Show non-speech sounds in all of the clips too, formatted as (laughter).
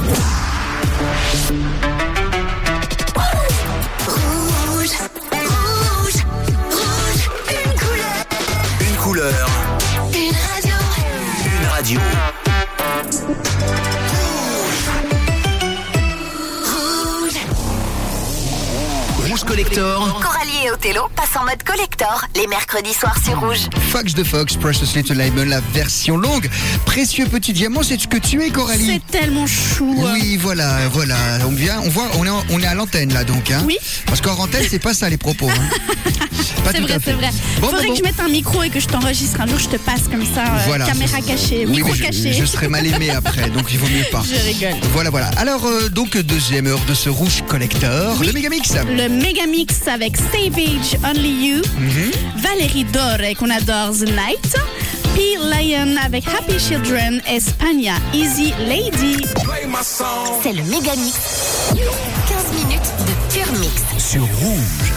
Thank you. Othello passent en mode collector les mercredis soirs sur Rouge. Fox de Fox, Precious Little Diamond, la version longue. Précieux petit diamant, c'est ce que tu es, Coralie. C'est tellement chou. hein. Oui, voilà, voilà. On vient, on voit, on est, en- on est à l'antenne là, donc. Hein. Oui. Parce qu'en antenne, c'est pas ça les propos. Hein. (laughs) Pas C'est vrai, c'est vrai. Bon, Faudrait bon, que je mette un micro et que je t'enregistre un jour, je te passe comme ça, euh, Voilà, caméra cachée, Oui, micro je, caché. je serais mal aimé après, donc il vaut mieux pas. (laughs) Je rigole. Voilà, voilà. Alors, euh, donc, deuxième heure de ce rouge collector, Oui. le Megamix. Le méga mix avec Savage Only You, Mhm. Valérie Dore qu'on adore The Night, P. Lion avec Happy Children, Espagna, Easy Lady. C'est le méga mix. 15 minutes de pur mix. sur Rouge.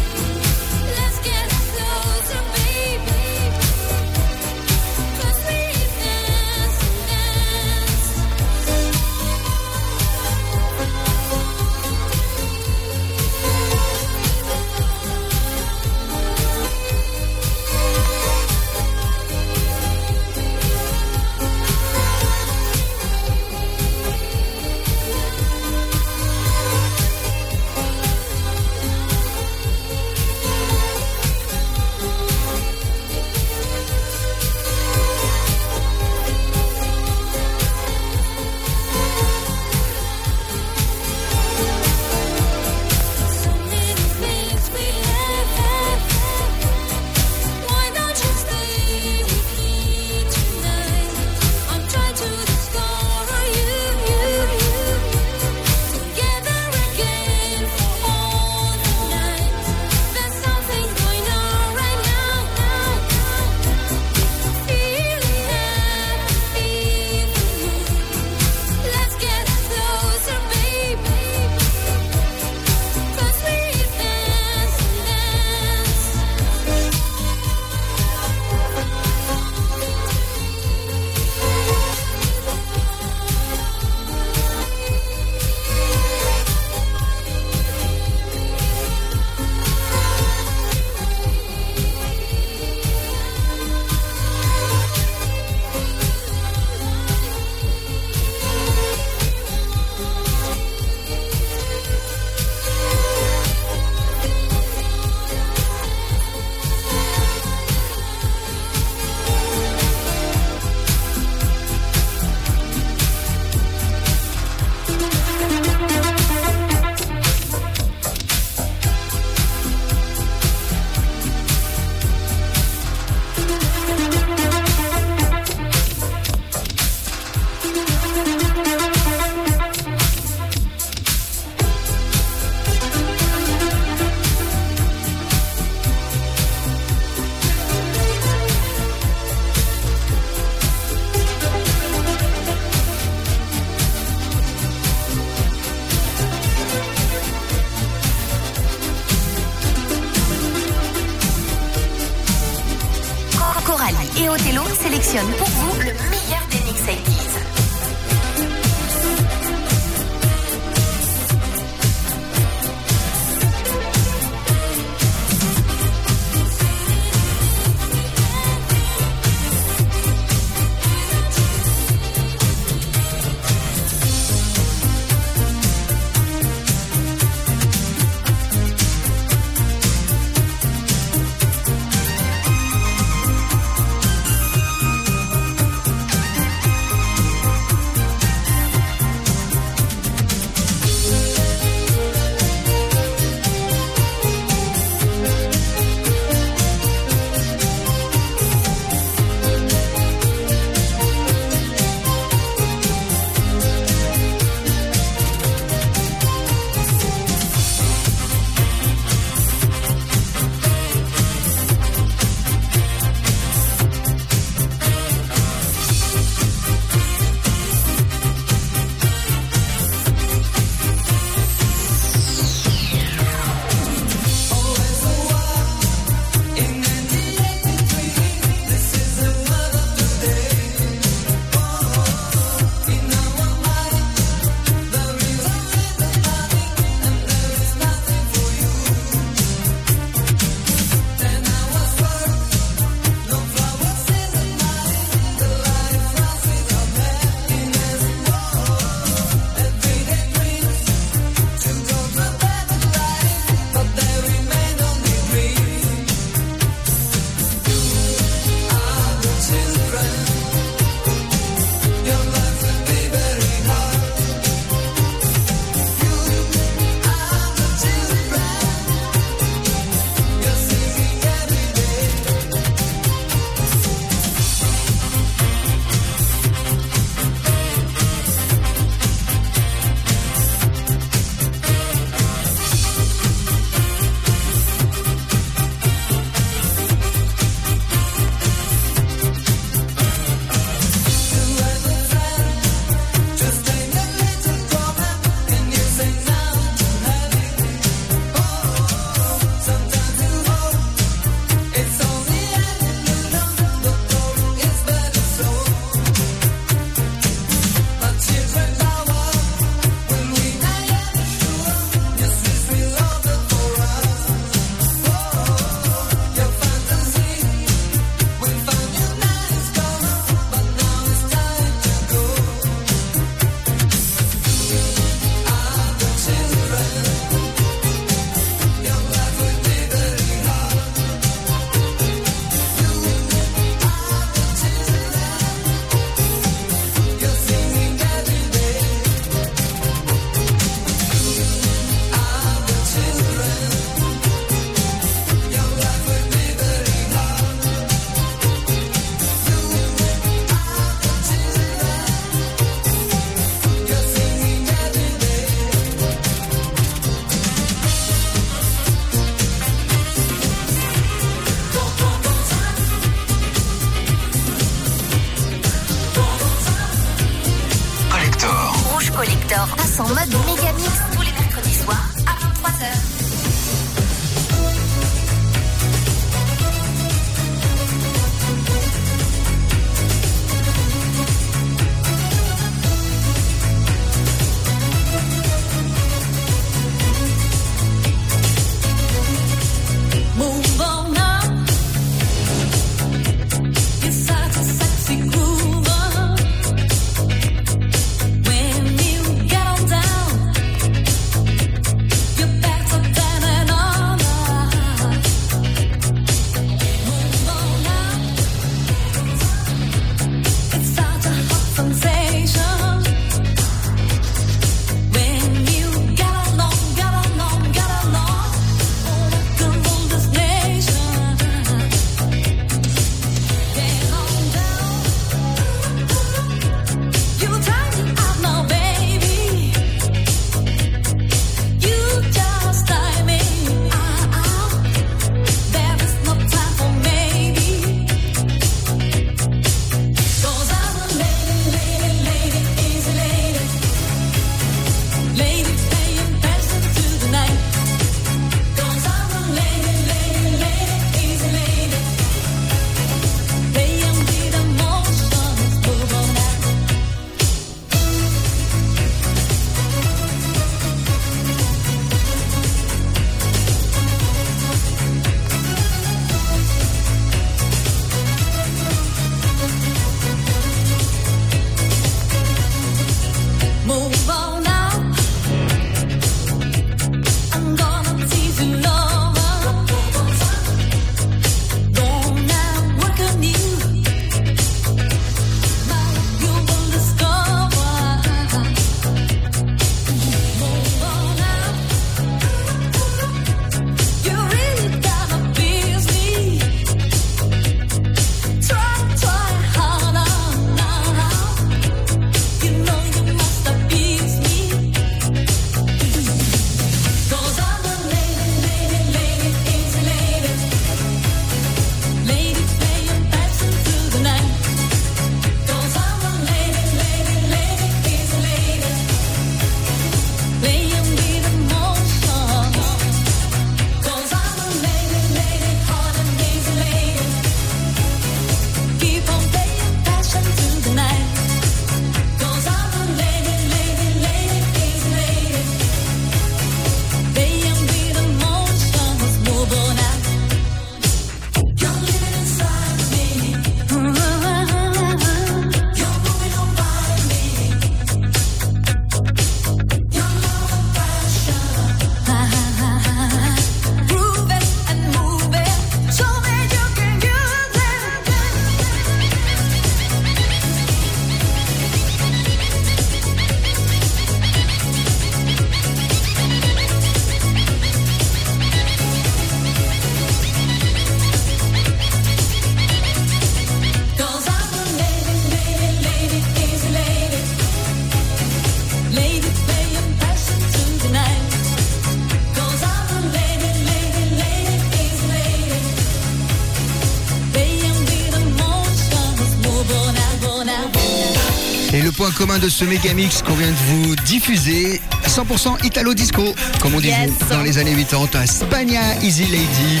Point commun de ce méga mix qu'on vient de vous diffuser. 100% Italo Disco, comme on disait Yes. dans les années 80. Spagna Easy Lady.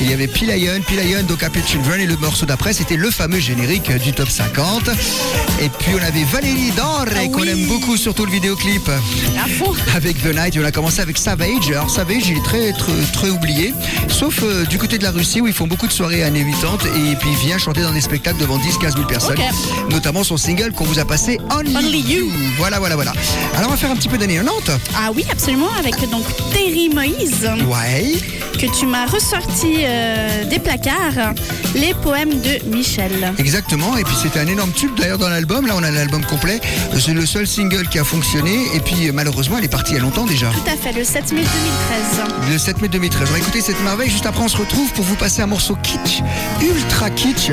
Il y avait Pilayon, Pilayon, donc Happy Children. Et le morceau d'après, c'était le fameux générique du top 50. Et puis on avait Valérie Dore, Ah qu'on oui. aime beaucoup, surtout le vidéoclip. À fond. Avec The Night, on a commencé avec Savage. Alors Savage, il est très, très, très oublié, sauf euh, du côté de la Russie où ils font beaucoup de soirées années 80 et puis il vient chanter dans des spectacles devant 10-15 000 personnes, notamment son single qu'on vous a passé Only, Only You. Voilà, voilà, voilà. Alors on va faire un petit peu d'année 90. Ah oui, absolument, avec donc Terry Moïse, Ouais. que tu m'as ressorti euh, des placards, les poèmes de Michel. Exactement, et puis c'était un énorme tube d'ailleurs dans l'album. Là, on a l'album complet. C'est le seul single qui a fonctionné, et puis euh, malheureusement, elle est partie il y a longtemps déjà. Tout à fait, le 7 mai 2013. Le 7 mai 2013. On va écouter cette merveille. Juste après, on se retrouve pour vous passer un morceau kitsch, ultra kitsch,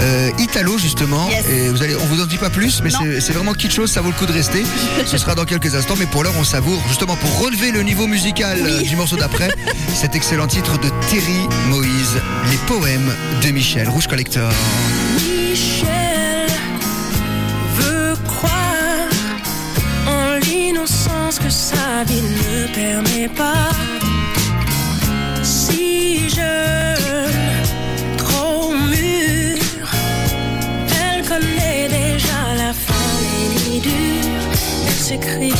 euh, italo justement. Yes. Et vous allez, on vous en dit pas plus, mais c'est vraiment kitschose. Ça vaut le coup de rester. (laughs) Ce sera dans quelques instants, mais pour l'heure, on justement pour relever le niveau musical euh, du morceau d'après. (laughs) cet excellent titre de Terry Moïse, les poèmes de Michel Rouge Collector. Michel veut croire en l'innocence que sa vie ne permet pas. Si jeune, s'écrit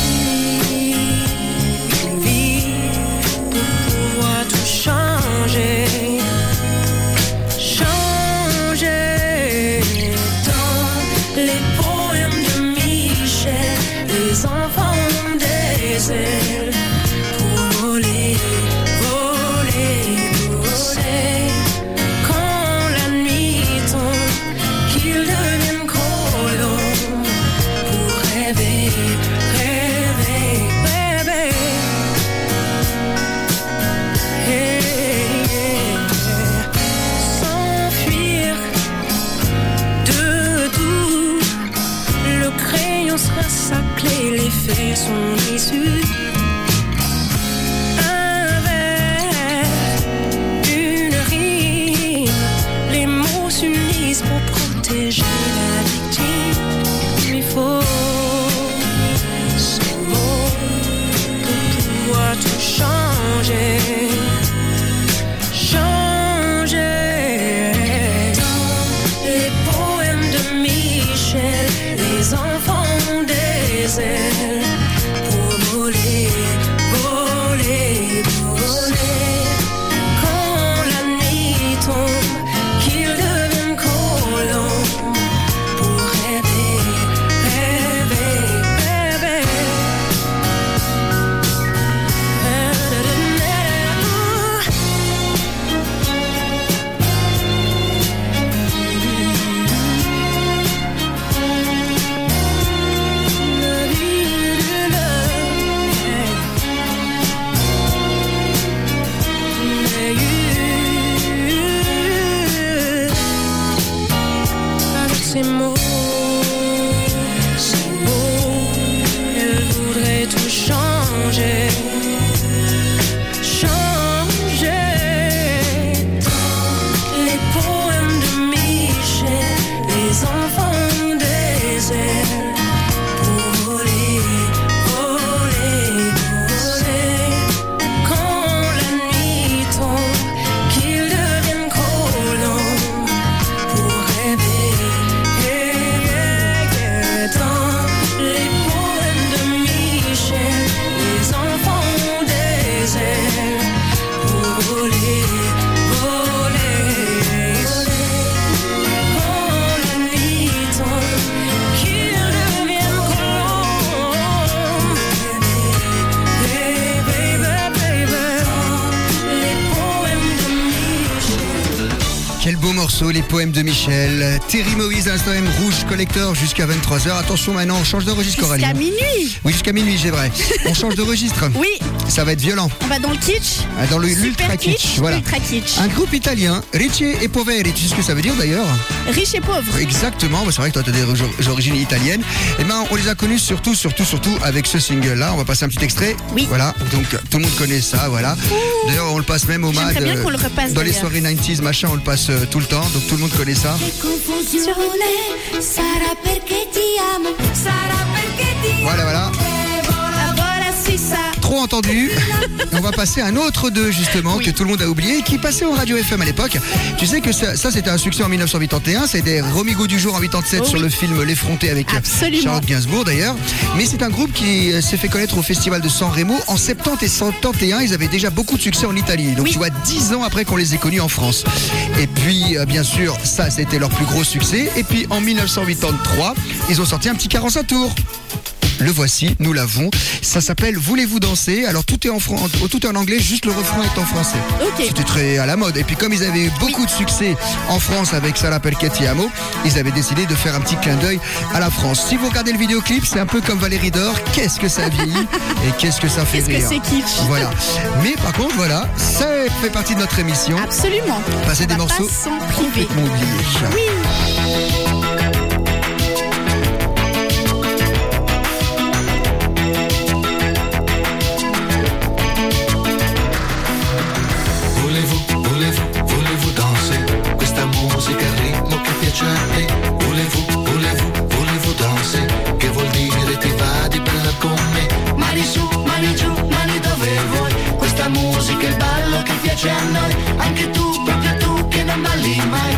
une vie pour pouvoir tout changer? Changer dans les poèmes de Michel. Les enfants des ailes de Michel. Terry Moïse, Instant M Rouge Collector jusqu'à 23h. Attention maintenant, on change de registre, Coralie. Jusqu'à minuit. Oui, jusqu'à minuit, c'est vrai. (laughs) On change de registre. Oui, Ça va être violent. on va dans le kitsch. Ah, Dans le Super l'ultra kitsch. Voilà. Ultra kitsch. Un groupe italien, Ricci et Poveri. Tu sais ce que ça veut dire d'ailleurs Riche et pauvre. Exactement, bah, c'est vrai que toi tu as des ori- origines italiennes. Et ben on les a connus surtout, surtout, surtout avec ce single-là. On va passer un petit extrait. Oui. Voilà, donc tout le monde connaît ça, voilà. D'ailleurs on le passe même au MAD. J'aimerais bien euh, qu'on le repasse, Dans les d'ailleurs. soirées 90s, machin, on le passe euh, tout le temps. donc tout le monde connaît ça. Confusione sarà perché ti amo, sarà perché ti Voilà, voilà. Trop entendu. (laughs) Et on va passer à un autre d'eux, justement, que tout le monde a oublié, et qui passait au Radio FM à l'époque. Tu sais que ça, ça, c'était un succès en 1981. C'était Romy Go du jour en 87 Oh sur oui. le film L'effronté avec Absolument. Charlotte Gainsbourg, d'ailleurs. Mais c'est un groupe qui euh, s'est fait connaître au Festival de San Remo. En 70 et 71, ils avaient déjà beaucoup de succès en Italie. Donc, Oui. tu vois, 10 ans après qu'on les ait connus en France. Et puis, euh, bien sûr, ça, c'était leur plus gros succès. Et puis, en 1983, ils ont sorti un petit 45 tours. Le voici, nous l'avons. Ça s'appelle Voulez-vous danser? Alors tout est en fran- tout est en anglais, juste le refrain est en français. Ok. C'était très à la mode. Et puis comme ils avaient beaucoup de succès en France avec Ça l'appelle Cathy Amo, ils avaient décidé de faire un petit clin d'œil à la France. Si vous regardez le vidéoclip, c'est un peu comme Valérie Dor. Qu'est-ce que ça vieillit (laughs) et qu'est-ce que ça fait Qu'est-ce que rire. c'est kitsch. Voilà. Mais par contre, voilà, ça fait partie de notre émission. Absolument. Passer des morceaux priver. complètement oubliés. Oui. Volevo, volevo, volevo danse Che vuol dire ti va di bella con me. Mani su, mani giù, mani dove vuoi. Questa musica, il ballo che piace a noi. Anche tu, proprio tu che non balli mai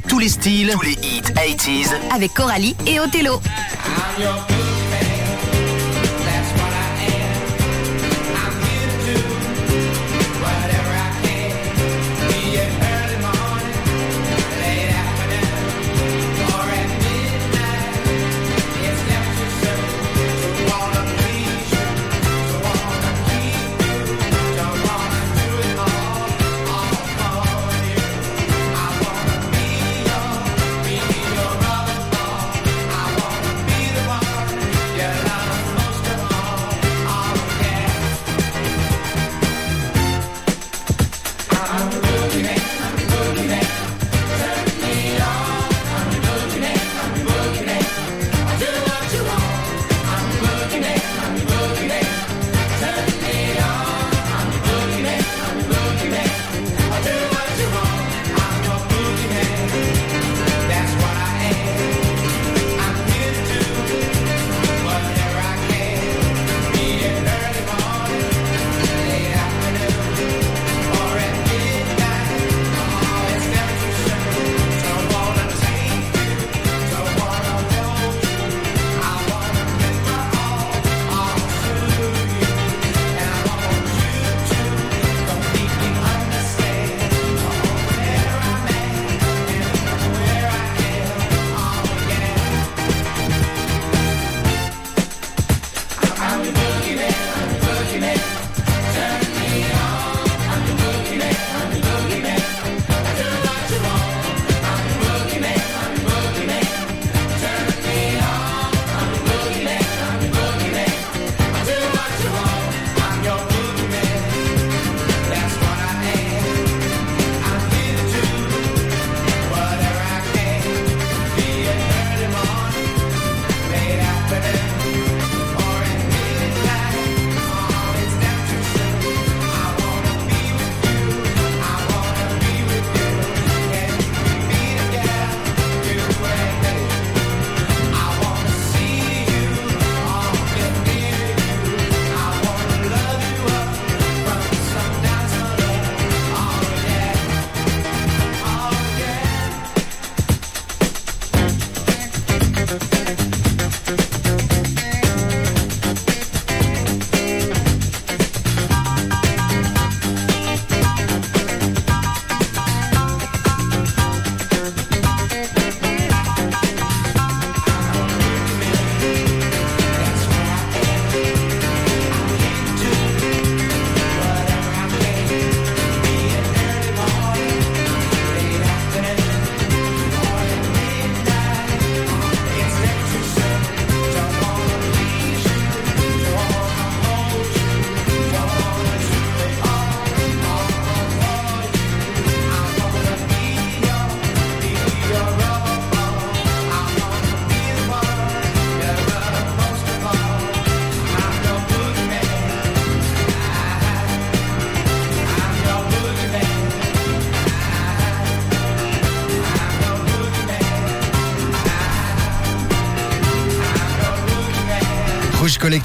tous les styles, tous les hits 80s. Avec Coralie et Othello.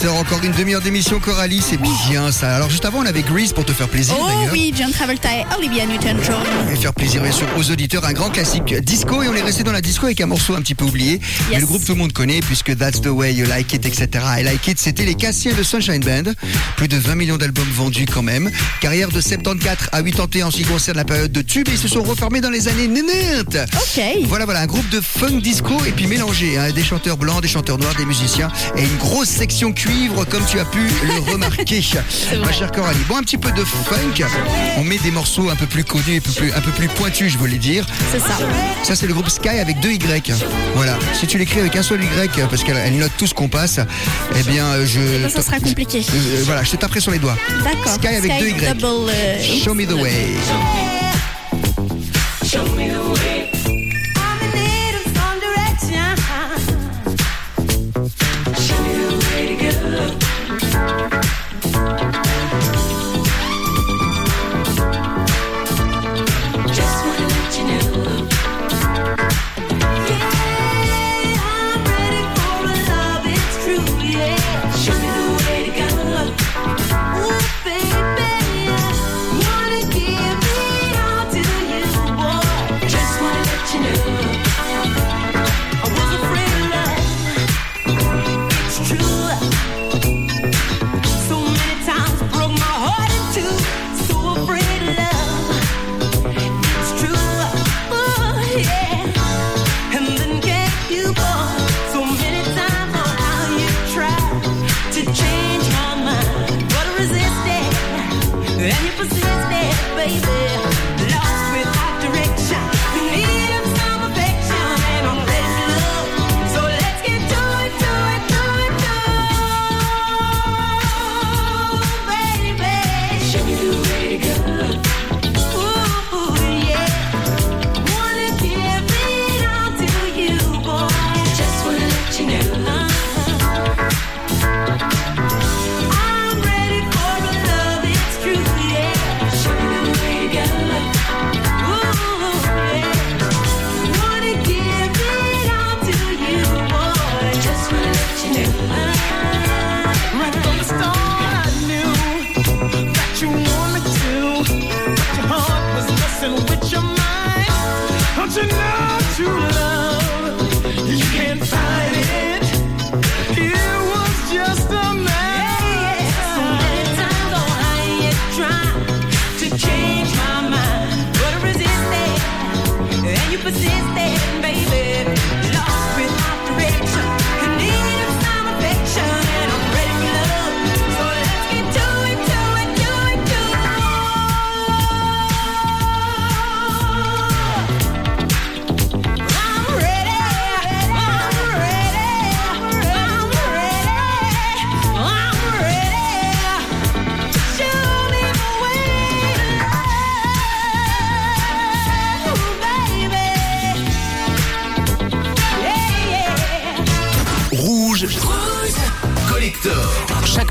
Encore une demi-heure d'émission Coralie, c'est bien ça. Alors juste avant, on avait Grease pour te faire plaisir Oh d'ailleurs. oui, John Travolta et Olivia Newton-John. Et faire plaisir bien sûr aux auditeurs, un grand classique disco et on est resté dans la disco avec un morceau un petit peu oublié. Mais le groupe tout le monde connaît puisque That's the way you like it, etc. I like it, c'était les Cassiens de Sunshine Band. Plus de 20 millions d'albums vendus quand même. Carrière de 74 à 81 en ce qui concerne la période de tube et ils se sont refermés dans les années 90. Ok. Voilà, voilà, un groupe de funk disco et puis mélangé, hein, des chanteurs blancs, des chanteurs noirs, des musiciens et une grosse section cuivre comme tu as pu le (laughs) remarquer, ma chère Coralie. Bon, un petit peu de funk, on met des morceaux un peu plus connus, un peu plus, un peu plus pointus, je voulais dire. C'est ça. Ça, c'est le groupe Sky avec deux Y. Voilà. Si tu l'écris avec un seul Y, parce qu'elle elle note tout ce qu'on passe, eh bien, euh, je. Ça, ça sera compliqué. Euh, voilà, je te taperai sur les doigts. D'accord. Sky avec deux Y. double, euh, Show me the way.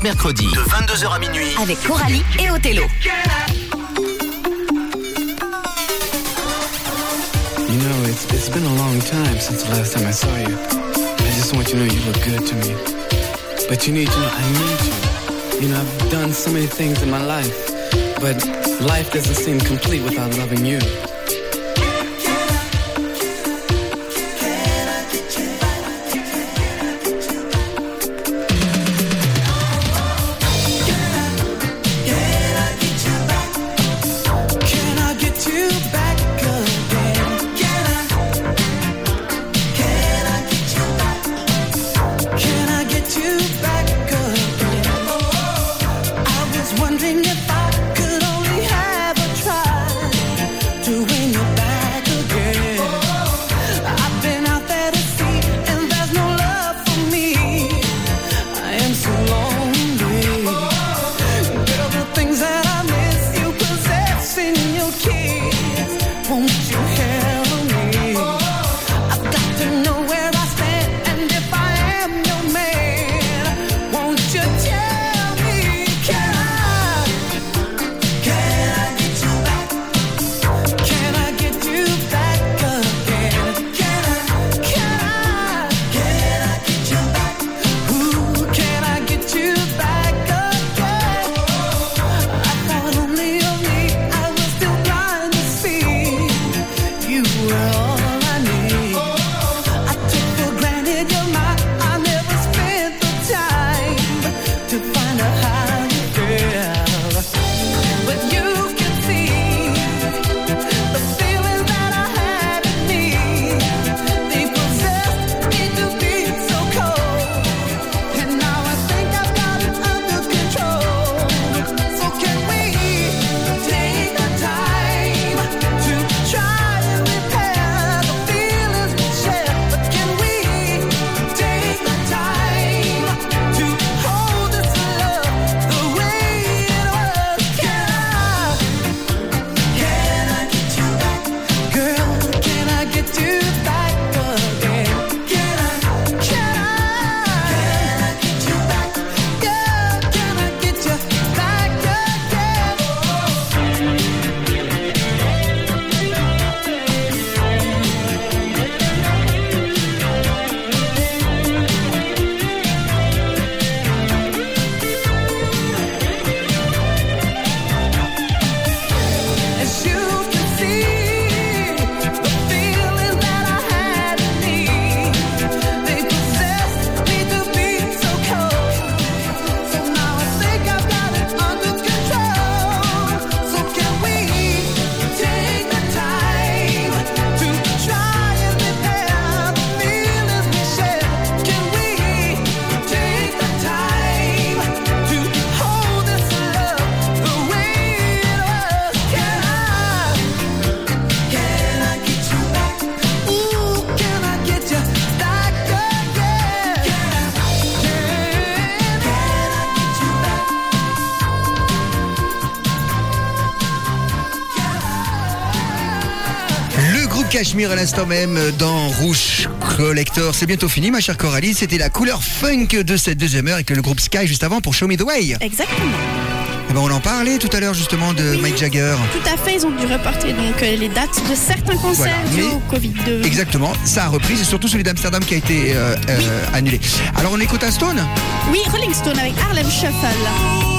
mercredi de 22h à minuit avec Coralie et Othello. You know, it's, it's been a long time since the last time I saw you. I just want you to know you look good to me. But you need to know I need you. You know, I've done so many things in my life, but life doesn't seem complete without loving you. Cachemire à l'instant même dans Rouge Collector. C'est bientôt fini, ma chère Coralie. C'était la couleur funk de cette deuxième heure avec le groupe Sky juste avant pour Show Me the Way. Exactement. Eh ben, on en parlait tout à l'heure justement de Mike Jagger. Tout à fait, ils ont dû reporter donc euh, les dates de certains concerts Voilà, au Covid-2. Exactement, ça a repris, c'est surtout celui d'Amsterdam qui a été euh, euh, annulé. Alors on écoute un Stone? Oui, Rolling Stone avec Harlem Shuffle.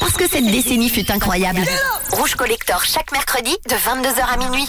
Parce que cette décennie fut incroyable. Rouge Collector chaque mercredi de 22h à minuit.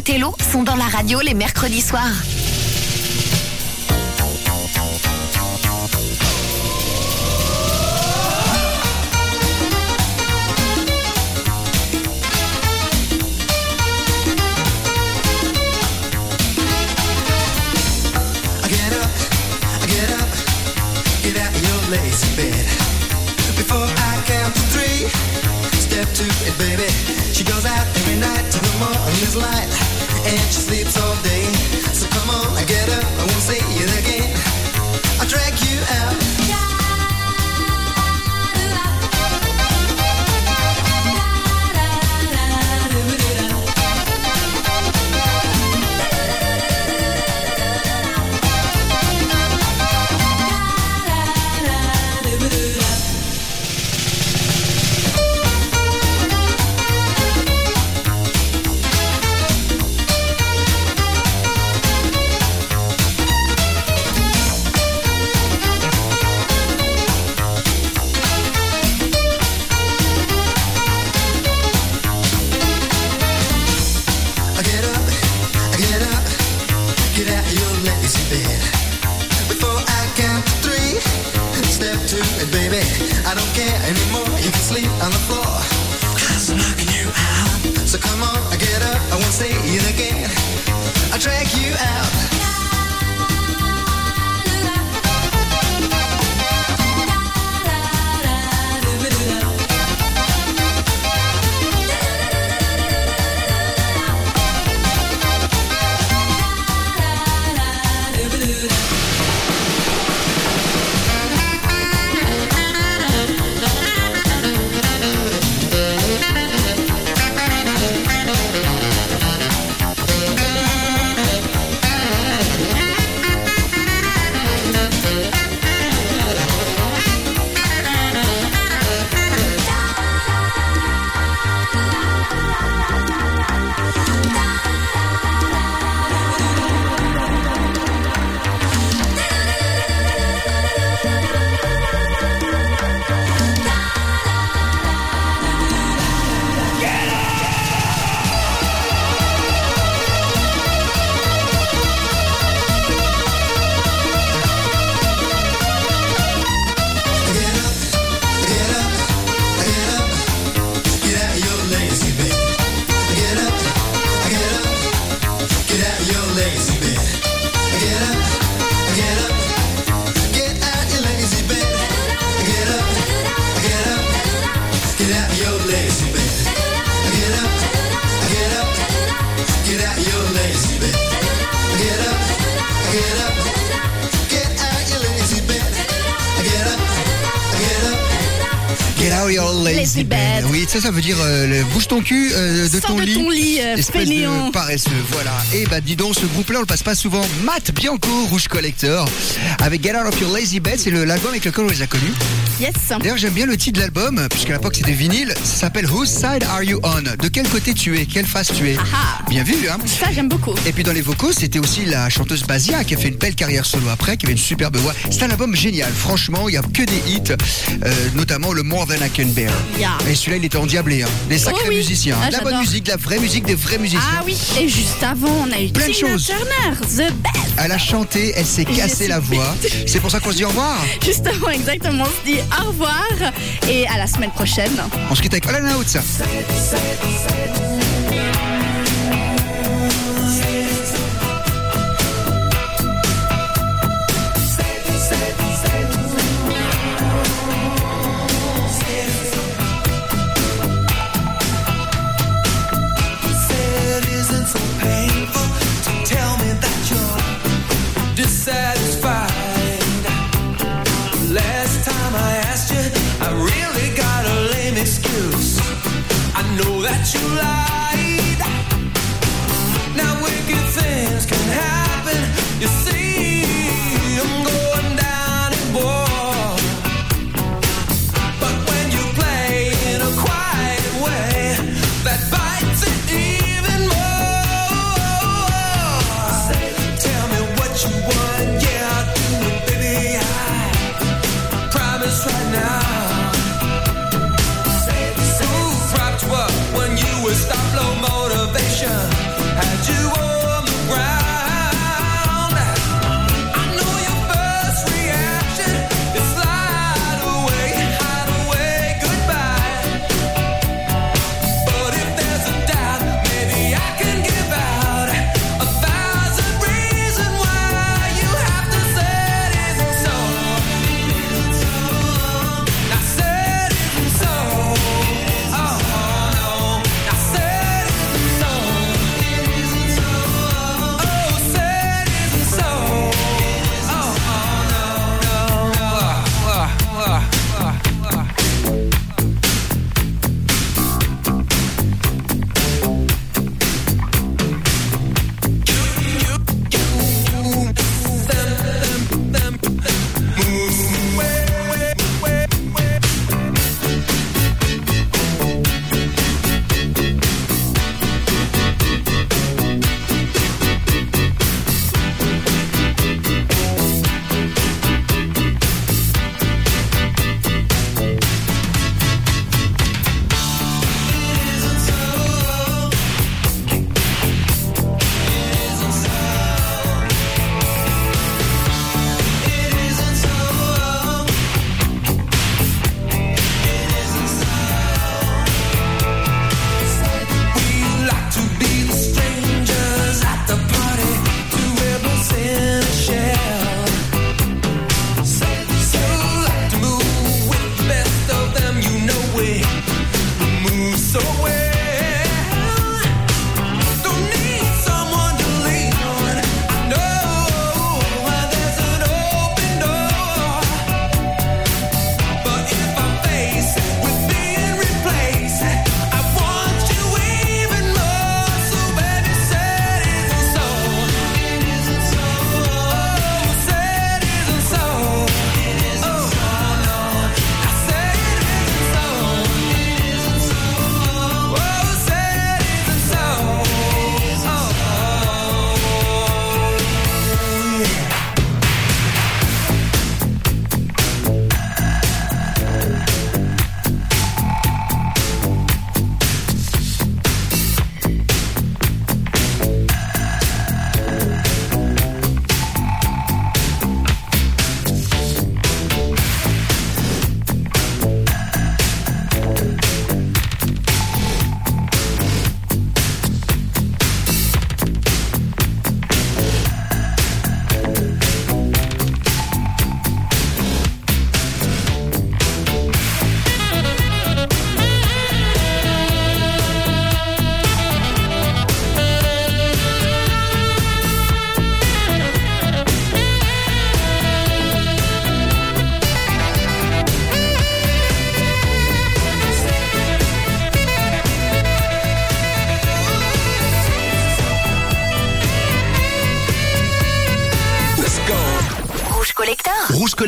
Othello sont dans la radio les mercredis soirs. Ça, veut dire euh, le- bouge ton cul euh, de Sors ton de lit. ton lit, Espèce fainéant. de paresseux, voilà. Et bah dis donc, ce groupe-là, on le passe pas souvent. Matt Bianco, Rouge Collector, avec Get Out of Your Lazy Bed, c'est l'album avec lequel on les a connus. Yes. D'ailleurs, j'aime bien le titre de l'album, puisqu'à l'époque c'était vinyle. Ça s'appelle Whose Side Are You On? De quel côté tu es? Quelle face tu es? Ah Bien vu, hein Ça, j'aime beaucoup. Et puis dans les vocaux, c'était aussi la chanteuse Basia qui a fait une belle carrière solo après, qui avait une superbe voix. C'est un album génial, franchement, il y a que des hits, euh, notamment le More Than I Can Bear. Yeah. Et celui-là, il était endiablé, hein. des sacrés Oh oui. musiciens, Ah, de la bonne musique, de la vraie musique, des vrais musiciens. Ah oui, et juste avant, on a eu Plein de choses. Turner, The Best. Elle a chanté, elle s'est cassée la voix. C'est pour ça qu'on se dit au revoir. Justement, exactement, on se dit au revoir et à la semaine prochaine. On se quitte avec All Out.